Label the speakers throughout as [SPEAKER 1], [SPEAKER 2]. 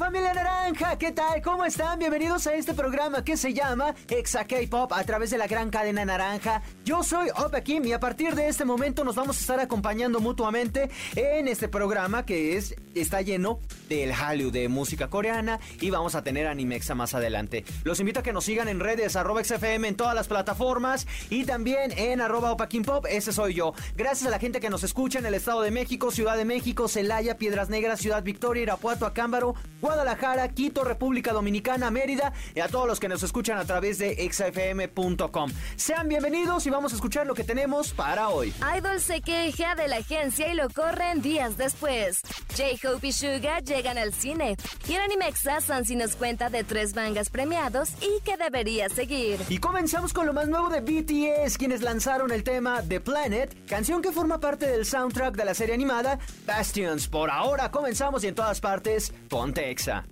[SPEAKER 1] familia naranja, ¿qué tal? ¿Cómo están? Bienvenidos a este programa que se llama Exa K-Pop a través de la gran cadena naranja. Yo soy Opa Kim y a partir de este momento nos vamos a estar acompañando mutuamente en este programa que es está lleno del Hallyu de música coreana y vamos a tener Animexa más adelante. Los invito a que nos sigan en redes XFM en todas las plataformas y también en arroba Pop, ese soy yo. Gracias a la gente que nos escucha en el Estado de México, Ciudad de México, Celaya, Piedras Negras, Ciudad Victoria, Irapuato, Acámbaro, Guadalajara, Quito, República Dominicana, Mérida y a todos los que nos escuchan a través de xfm.com. Sean bienvenidos y vamos a escuchar lo que tenemos para hoy.
[SPEAKER 2] Idol se queja de la agencia y lo corren días después. J-Hope y Suga llegan al cine. Y en Animexa, Sansi nos cuenta de tres mangas premiados y que debería seguir.
[SPEAKER 1] Y comenzamos con lo más nuevo de BTS, quienes lanzaron el tema The Planet, canción que forma parte del soundtrack de la serie animada Bastions. Por ahora comenzamos y en todas partes, ponte Exa.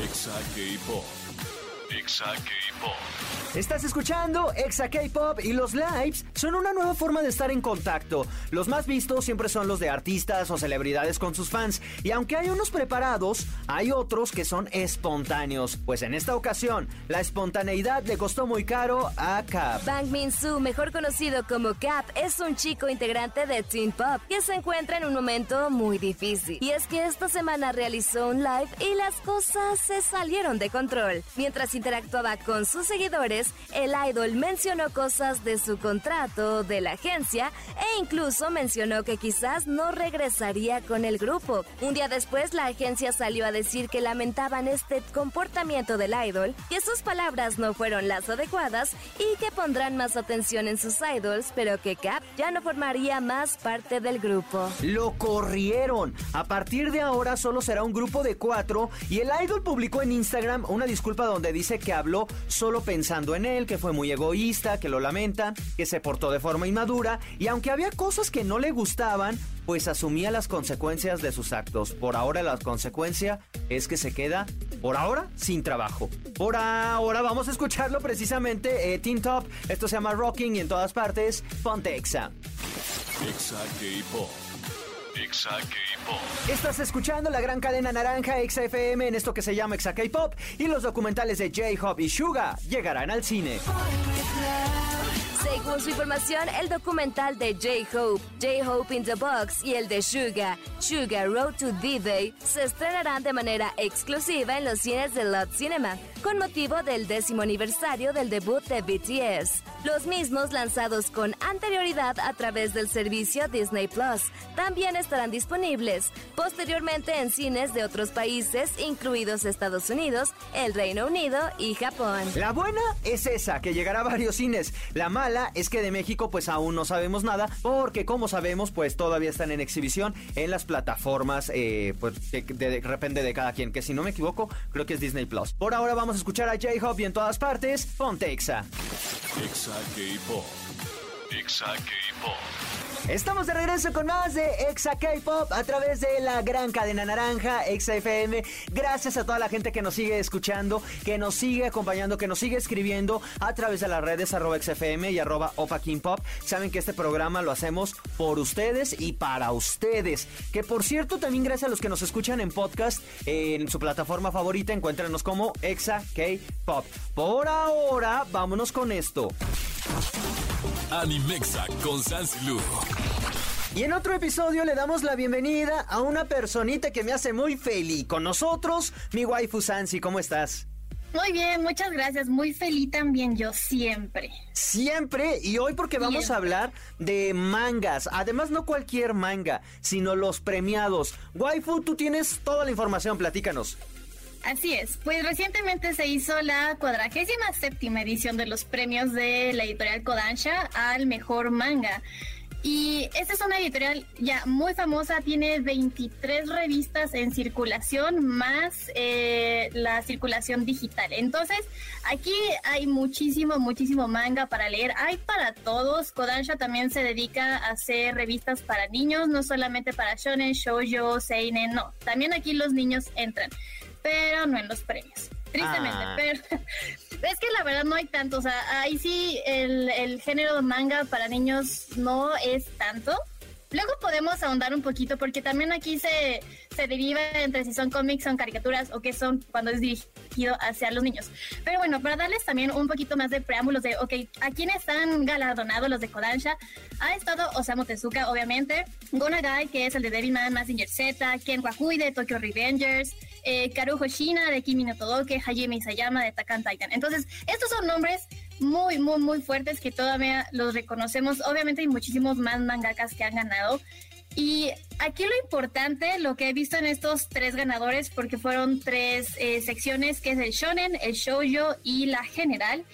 [SPEAKER 3] Exa K-Pop. Exa K-Pop.
[SPEAKER 1] Estás escuchando Exa K-Pop y los lives son una nueva forma de estar en contacto. Los más vistos siempre son los de artistas o celebridades con sus fans. Y aunque hay unos preparados, hay otros que son espontáneos. Pues en esta ocasión, la espontaneidad le costó muy caro a Cap.
[SPEAKER 2] Bang Min-soo, mejor conocido como Cap, es un chico integrante de Teen Pop que se encuentra en un momento muy difícil. Y es que esta semana realizó un live y las cosas se salieron de control. Mientras interactuaba con sus seguidores, el idol mencionó cosas de su contrato, de la agencia e incluso mencionó que quizás no regresaría con el grupo. Un día después la agencia salió a decir que lamentaban este comportamiento del idol, que sus palabras no fueron las adecuadas y que pondrán más atención en sus idols, pero que Cap ya no formaría más parte del grupo.
[SPEAKER 1] Lo corrieron. A partir de ahora solo será un grupo de cuatro y el idol publicó en Instagram una disculpa donde dice que habló solo pensando en él, que fue muy egoísta, que lo lamenta, que se portó de forma inmadura y aunque había cosas que no le gustaban, pues asumía las consecuencias de sus actos. Por ahora la consecuencia es que se queda, por ahora, sin trabajo. Por ahora vamos a escucharlo precisamente, eh, Top, esto se llama Rocking y en todas partes, ponte Exa.
[SPEAKER 3] Exa K-Pop. Exa K-Pop.
[SPEAKER 1] Estás escuchando la gran cadena naranja XFM en esto que se llama Exa K-Pop y los documentales de J-Hop y Suga llegarán al cine.
[SPEAKER 2] Según su información, el documental de J-Hope, J-Hope in the Box y el de Suga, Suga Road to D-Day, se estrenarán de manera exclusiva en los cines de Love Cinema, con motivo del décimo aniversario del debut de BTS. Los mismos lanzados con anterioridad a través del servicio Disney Plus también estarán disponibles posteriormente en cines de otros países, incluidos Estados Unidos, el Reino Unido y Japón.
[SPEAKER 1] La buena es esa, que llegará a varios cines. La mala es que de México pues aún no sabemos nada, porque como sabemos pues todavía están en exhibición en las plataformas, eh, pues de, depende de cada quien, que si no me equivoco creo que es Disney Plus. Por ahora vamos a escuchar a J-Hop y en todas partes, ponte Exa.
[SPEAKER 3] Exa K-Pop. Exa K-Pop.
[SPEAKER 1] Estamos de regreso con más de Exa K-Pop a través de la gran cadena naranja, Exa FM. Gracias a toda la gente que nos sigue escuchando, que nos sigue acompañando, que nos sigue escribiendo a través de las redes arroba XFM y arroba Opa King Pop. Saben que este programa lo hacemos por ustedes y para ustedes. Que por cierto, también gracias a los que nos escuchan en podcast, en su plataforma favorita, encuéntranos como Exa K-Pop. Por ahora, vámonos con esto.
[SPEAKER 3] Animexa con Sansilu.
[SPEAKER 1] Y en otro episodio le damos la bienvenida a una personita que me hace muy feliz. Con nosotros, mi waifu Sansi, ¿cómo estás?
[SPEAKER 4] Muy bien, muchas gracias. Muy feliz también yo siempre.
[SPEAKER 1] Siempre y hoy porque vamos a hablar de mangas. Además, no cualquier manga, sino los premiados. Waifu, tú tienes toda la información, platícanos.
[SPEAKER 4] Así es, pues recientemente se hizo la cuadragésima séptima edición de los premios de la editorial Kodansha al mejor manga. Y esta es una editorial ya muy famosa, tiene 23 revistas en circulación más eh, la circulación digital. Entonces, aquí hay muchísimo, muchísimo manga para leer. Hay para todos. Kodansha también se dedica a hacer revistas para niños, no solamente para shonen, shoujo, seinen, no. También aquí los niños entran, pero no en los premios tristemente, ah. pero es que la verdad no hay tanto, o sea, ahí sí el, el género manga para niños no es tanto. Luego podemos ahondar un poquito porque también aquí se, se deriva entre si son cómics, son caricaturas o qué son cuando es dirigido hacia los niños. Pero bueno, para darles también un poquito más de preámbulos de, ok, ¿a quiénes están galardonados los de Kodansha? Ha estado Osamu Tezuka, obviamente, Gonagai, que es el de Devilman, Mazinger Z, Ken Wakui de Tokyo Revengers, eh, Karu Hoshina de Kimi no Todoke, Hajime Isayama de Takan Titan. Entonces, estos son nombres muy, muy, muy fuertes que todavía los reconocemos. Obviamente hay muchísimos más mangakas que han ganado. Y aquí lo importante, lo que he visto en estos tres ganadores, porque fueron tres eh, secciones, que es el shonen, el shoujo y la general.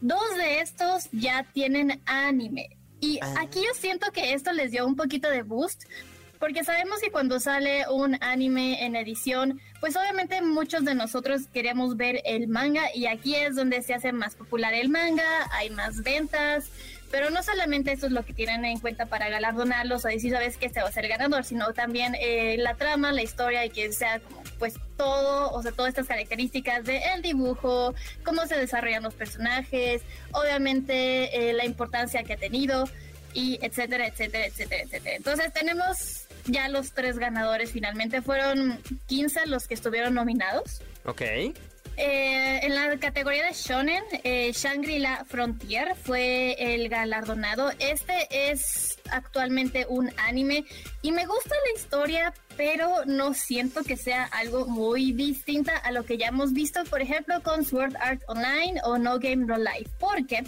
[SPEAKER 4] Dos de estos ya tienen anime. Y ah. aquí yo siento que esto les dio un poquito de boost, porque sabemos que cuando sale un anime en edición, pues obviamente muchos de nosotros queremos ver el manga y aquí es donde se hace más popular el manga, hay más ventas, pero no solamente eso es lo que tienen en cuenta para galardonarlos o decir, sabes que este va a ser ganador, sino también eh, la trama, la historia y que sea como pues todo, o sea, todas estas características del el dibujo, cómo se desarrollan los personajes, obviamente eh, la importancia que ha tenido y etcétera, etcétera, etcétera, etcétera. Entonces tenemos ya los tres ganadores finalmente. Fueron 15 los que estuvieron nominados.
[SPEAKER 1] Ok.
[SPEAKER 4] Eh, en la categoría de Shonen, eh, Shangri-La Frontier fue el galardonado. Este es actualmente un anime y me gusta la historia, pero no siento que sea algo muy distinta a lo que ya hemos visto, por ejemplo, con Sword Art Online o No Game No Life, porque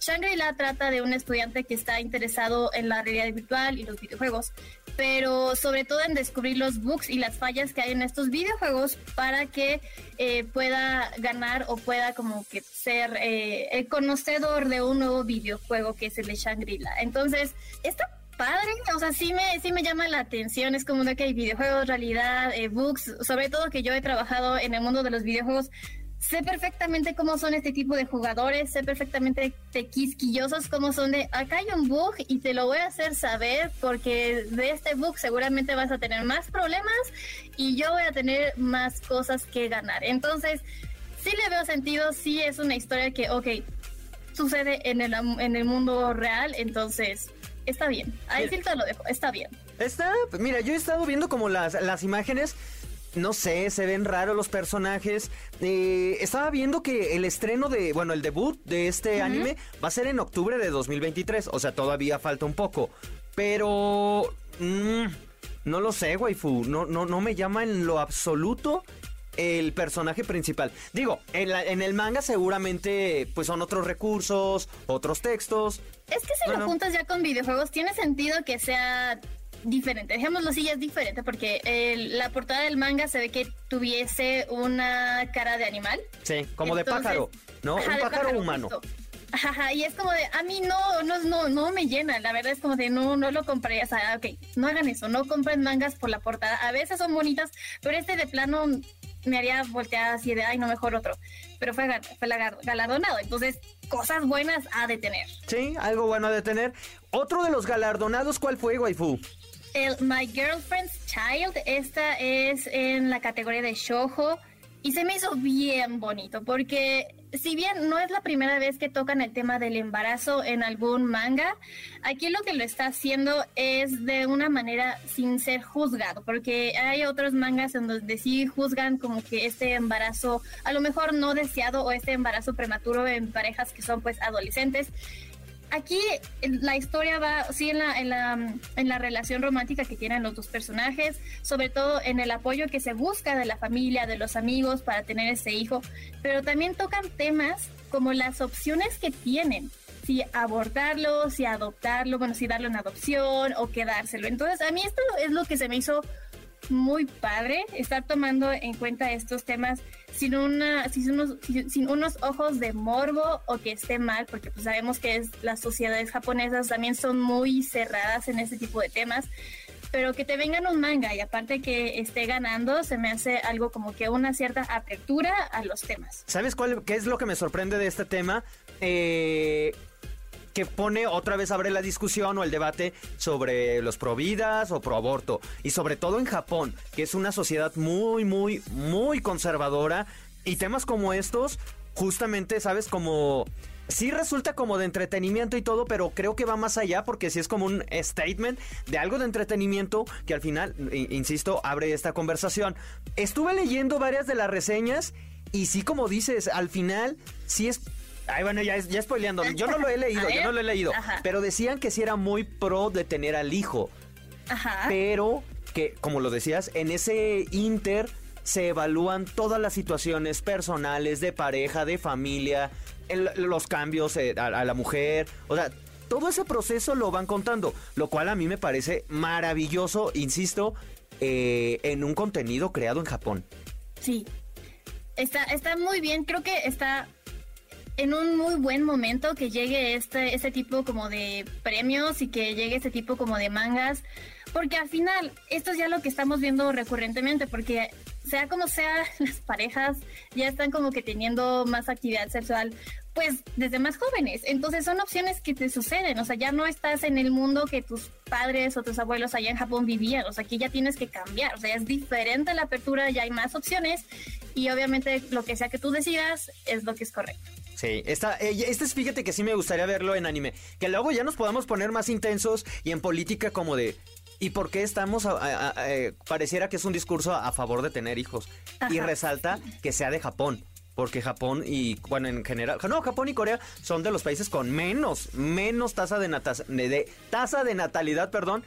[SPEAKER 4] Shangri-La trata de un estudiante que está interesado en la realidad virtual y los videojuegos, pero sobre todo en descubrir los bugs y las fallas que hay en estos videojuegos para que eh, pueda ganar o pueda como que ser eh, el conocedor de un nuevo videojuego que es el de Shangri-La. Entonces, está padre, o sea, sí me, sí me llama la atención, es como que hay videojuegos, realidad, eh, bugs, sobre todo que yo he trabajado en el mundo de los videojuegos, sé perfectamente cómo son este tipo de jugadores, sé perfectamente de quisquillosos cómo son de acá hay un bug y te lo voy a hacer saber porque de este bug seguramente vas a tener más problemas y yo voy a tener más cosas que ganar. Entonces, sí le veo sentido, sí es una historia que, ok, sucede en el, en el mundo real, entonces está bien. Ahí sí te lo dejo, está bien.
[SPEAKER 1] Está, mira, yo he estado viendo como las, las imágenes. No sé, se ven raros los personajes. Eh, estaba viendo que el estreno de, bueno, el debut de este anime va a ser en octubre de 2023. O sea, todavía falta un poco. Pero... Mm, no lo sé, waifu. No, no, no me llama en lo absoluto el personaje principal. Digo, en, el manga seguramente pues son otros recursos, otros textos.
[SPEAKER 4] Es que si lo juntas ya con videojuegos, tiene sentido que sea diferente. Dejémoslo así, ya es diferente porque la portada del manga se ve que tuviese una cara de animal.
[SPEAKER 1] Sí, como de pájaro, ¿no? Un pájaro, humano.
[SPEAKER 4] Ajá, y es como de, a mí no, no, no, no me llena, la verdad es como de, no, no lo compré, o sea, ok, no hagan eso, no compren mangas por la portada, a veces son bonitas, pero este de plano me haría voltear así de, ay, no, mejor otro. Pero fue, fue galardonado. Entonces, cosas buenas ha de tener.
[SPEAKER 1] Sí, algo bueno ha de tener. Otro de los galardonados, ¿cuál fue, waifu?
[SPEAKER 4] El My Girlfriend's Child. Esta es en la categoría de Shoujo. Y se me hizo bien bonito porque si bien no es la primera vez que tocan el tema del embarazo en algún manga, aquí lo que lo está haciendo es de una manera sin ser juzgado, porque hay otros mangas en donde sí juzgan como que este embarazo a lo mejor no deseado o este embarazo prematuro en parejas que son pues adolescentes aquí la historia va, sí, en la, en, la, en la relación romántica que tienen los dos personajes, sobre todo en el apoyo que se busca de la familia, de los amigos para tener ese hijo, pero también tocan temas como las opciones que tienen, si abortarlo, si adoptarlo, bueno, si darle una adopción o quedárselo. Entonces, a mí esto es lo que se me hizo muy padre estar tomando en cuenta estos temas sin una sin unos, sin unos ojos de morbo o que esté mal porque pues sabemos que las sociedades japonesas también son muy cerradas en ese tipo de temas pero que te vengan un manga y aparte que esté ganando, se me hace algo como que una cierta apertura a los temas.
[SPEAKER 1] ¿Sabes cuál, qué es lo que me sorprende de este tema? Eh, que pone otra vez abre la discusión o el debate sobre los pro vidas o pro aborto. Y sobre todo en Japón, que es una sociedad muy muy muy conservadora. Y temas como estos justamente, sabes, como sí resulta como de entretenimiento y todo, pero creo que va más allá porque sí es como un statement de algo de entretenimiento que al final, insisto, abre esta conversación. Estuve leyendo varias de las reseñas y sí, como dices, al final sí es Ay, bueno, ya, ya spoileando. Yo no lo he leído, yo no lo he leído. Pero decían que sí era muy pro de tener al hijo. Ajá. Pero que, como lo decías, en ese inter se evalúan todas las situaciones personales, de pareja, de familia, los cambios eh, a, la mujer, o sea, todo ese proceso lo van contando, lo cual a mí me parece maravilloso, insisto, eh, en un contenido creado en Japón.
[SPEAKER 4] Sí, está, está muy bien, creo que está en un muy buen momento que llegue este, este tipo como de premios y que llegue este tipo como de mangas, porque al final esto es ya lo que estamos viendo recurrentemente, porque sea como sea, las parejas ya están como que teniendo más actividad sexual pues desde más jóvenes. Entonces son opciones que te suceden, o sea, ya no estás en el mundo que tus padres o tus abuelos allá en Japón vivían, o sea, aquí ya tienes que cambiar, o sea, es diferente la apertura, ya hay más opciones y obviamente lo que sea que tú decidas es lo que es correcto.
[SPEAKER 1] Sí, esta, eh, este es, fíjate que sí me gustaría verlo en anime. Que luego ya nos podamos poner más intensos y en política como de, ¿Y por qué estamos, eh, pareciera que es un discurso a favor de tener hijos? Y resalta que sea de Japón porque Japón y, bueno, en general, no, Japón y Corea son de los países con menos, menos tasa de, de tasa de natalidad, perdón,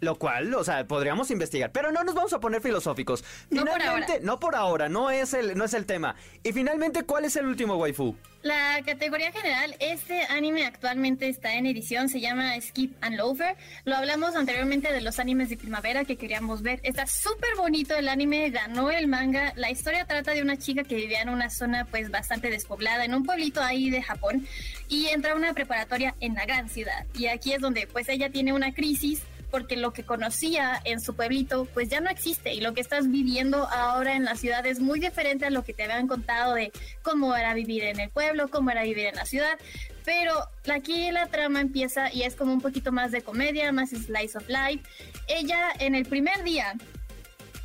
[SPEAKER 1] lo cual, o sea, podríamos investigar, pero no nos vamos a poner filosóficos.
[SPEAKER 4] No por ahora.
[SPEAKER 1] No por ahora, no es el, no es el tema. Y finalmente, ¿cuál es el último waifu?
[SPEAKER 4] La categoría general, este anime actualmente está en edición, se llama Skip and Loafer. Lo hablamos anteriormente de los animes de primavera que queríamos ver. Está súper bonito el anime, ganó el manga. La historia trata de una chica que vivía en una zona pues bastante despoblada, en un pueblito ahí de Japón, y entra a una preparatoria en la gran ciudad. Y aquí es donde pues ella tiene una crisis porque lo que conocía en su pueblito pues ya no existe y lo que estás viviendo ahora en la ciudad es muy diferente a lo que te habían contado de cómo era vivir en el pueblo, cómo era vivir en la ciudad. Pero aquí la trama empieza y es como un poquito más de comedia, más slice of life. Ella en el primer día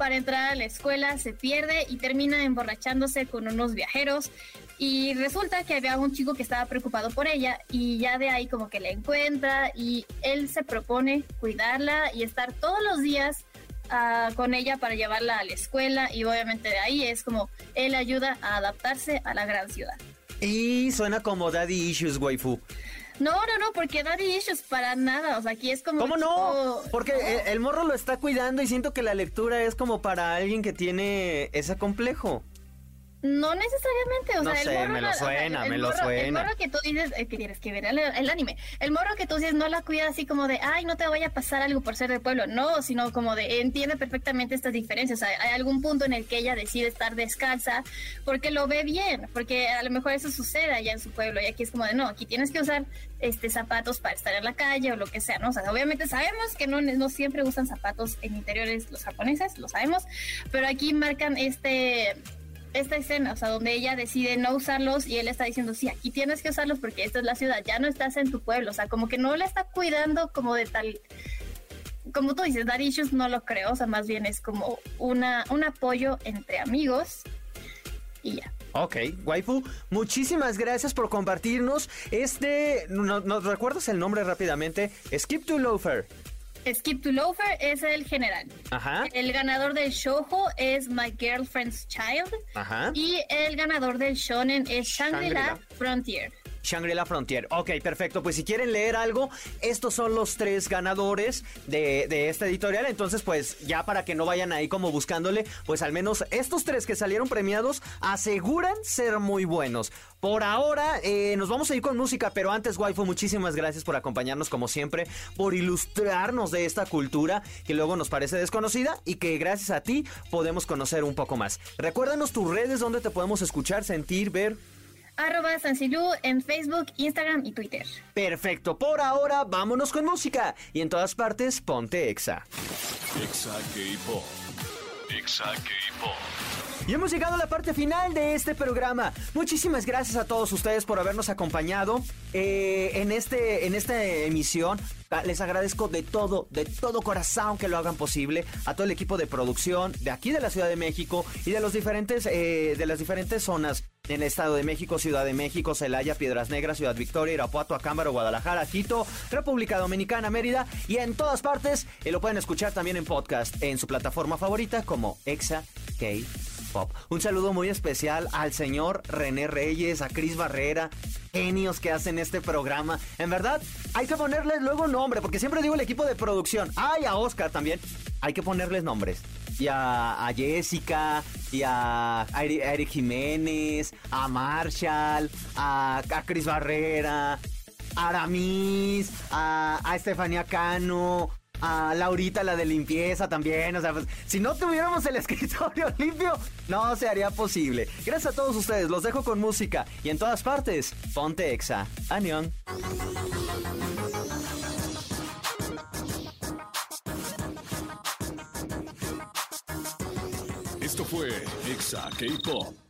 [SPEAKER 4] para entrar a la escuela se pierde y termina emborrachándose con unos viajeros y resulta que había un chico que estaba preocupado por ella y ya de ahí como que la encuentra y él se propone cuidarla y estar todos los días ah, con ella para llevarla a la escuela y obviamente de ahí es como él ayuda a adaptarse a la gran ciudad.
[SPEAKER 1] Y suena como Daddy Issues, waifu.
[SPEAKER 4] No, no, no, porque Daddy Issues para nada. O sea, aquí es como.
[SPEAKER 1] ¿Cómo no? Porque el, morro lo está cuidando y siento que la lectura es como para alguien que tiene ese complejo.
[SPEAKER 4] No necesariamente, o
[SPEAKER 1] no
[SPEAKER 4] sea,
[SPEAKER 1] sé,
[SPEAKER 4] el morro
[SPEAKER 1] me lo suena, me lo suena.
[SPEAKER 4] El morro que tú dices, eh, que tienes que ver el, anime, el morro que tú dices no la cuida así como de, ay, no te vaya a pasar algo por ser del pueblo, no, sino como de, entiende perfectamente estas diferencias, o sea, hay algún punto en el que ella decide estar descalza porque lo ve bien, porque a lo mejor eso sucede allá en su pueblo y aquí es como de, no, aquí tienes que usar este zapatos para estar en la calle o lo que sea, ¿no? O sea, obviamente sabemos que no, no siempre usan zapatos en interiores los japoneses, lo sabemos, pero aquí marcan este esta escena, o sea, donde ella decide no usarlos y él está diciendo, sí, aquí tienes que usarlos porque esta es la ciudad, ya no estás en tu pueblo, o sea, como que no le está cuidando como de tal, como tú dices, dar issues no lo creo, o sea, más bien es como una, un apoyo entre amigos y ya.
[SPEAKER 1] Ok, waifu, muchísimas gracias por compartirnos este, ¿nos recuerdas el nombre rápidamente? Skip to Loafer.
[SPEAKER 4] Skip to Loafer es el general. Ajá. El ganador del Shoujo es My Girlfriend's Child. Ajá. Y el ganador del Shonen es Shangri-La Frontier.
[SPEAKER 1] Shangri-La Frontier. Ok, perfecto. Pues si quieren leer algo, estos son los tres ganadores de, de esta editorial. Entonces, pues ya para que no vayan ahí como buscándole, pues al menos estos tres que salieron premiados aseguran ser muy buenos. Por ahora eh, nos vamos a ir con música, pero antes, Waifu, muchísimas gracias por acompañarnos como siempre, por ilustrarnos de esta cultura que luego nos parece desconocida y que gracias a ti podemos conocer un poco más. Recuérdanos tus redes donde te podemos escuchar, sentir, ver.
[SPEAKER 4] Arroba Sansilú en Facebook, Instagram y Twitter.
[SPEAKER 1] Perfecto, por ahora vámonos con música y en todas partes ponte Exa.
[SPEAKER 3] Exa K-Pop. Exa K-Pop.
[SPEAKER 1] Y hemos llegado a la parte final de este programa. Muchísimas gracias a todos ustedes por habernos acompañado eh, en, este, en esta emisión. Ah, Les agradezco de todo, de todo corazón que lo hagan posible. A todo el equipo de producción de aquí de la Ciudad de México y de los diferentes, eh, de las diferentes zonas en el Estado de México, Ciudad de México, Celaya, Piedras Negras, Ciudad Victoria, Irapuato, Acámbaro, Guadalajara, Quito, República Dominicana, Mérida y en todas partes. Y lo pueden escuchar también en podcast en su plataforma favorita como Exa K Un saludo muy especial al señor René Reyes, a Cris Barrera, genios que hacen este programa. En verdad, hay que ponerles luego nombre, porque siempre digo el equipo de producción. Ay, a Oscar también. Hay que ponerles nombres. Y a, Jessica, y a Eric Jiménez, a Marshall, a, a Cris Barrera, a Aramis, a, a Estefanía Cano, a Laurita, la de limpieza también. O sea, pues, si no tuviéramos el escritorio limpio, no se haría posible. Gracias a todos ustedes, los dejo con música y en todas partes, ponte exa. Anión.
[SPEAKER 3] Esto fue Exa K-Pop.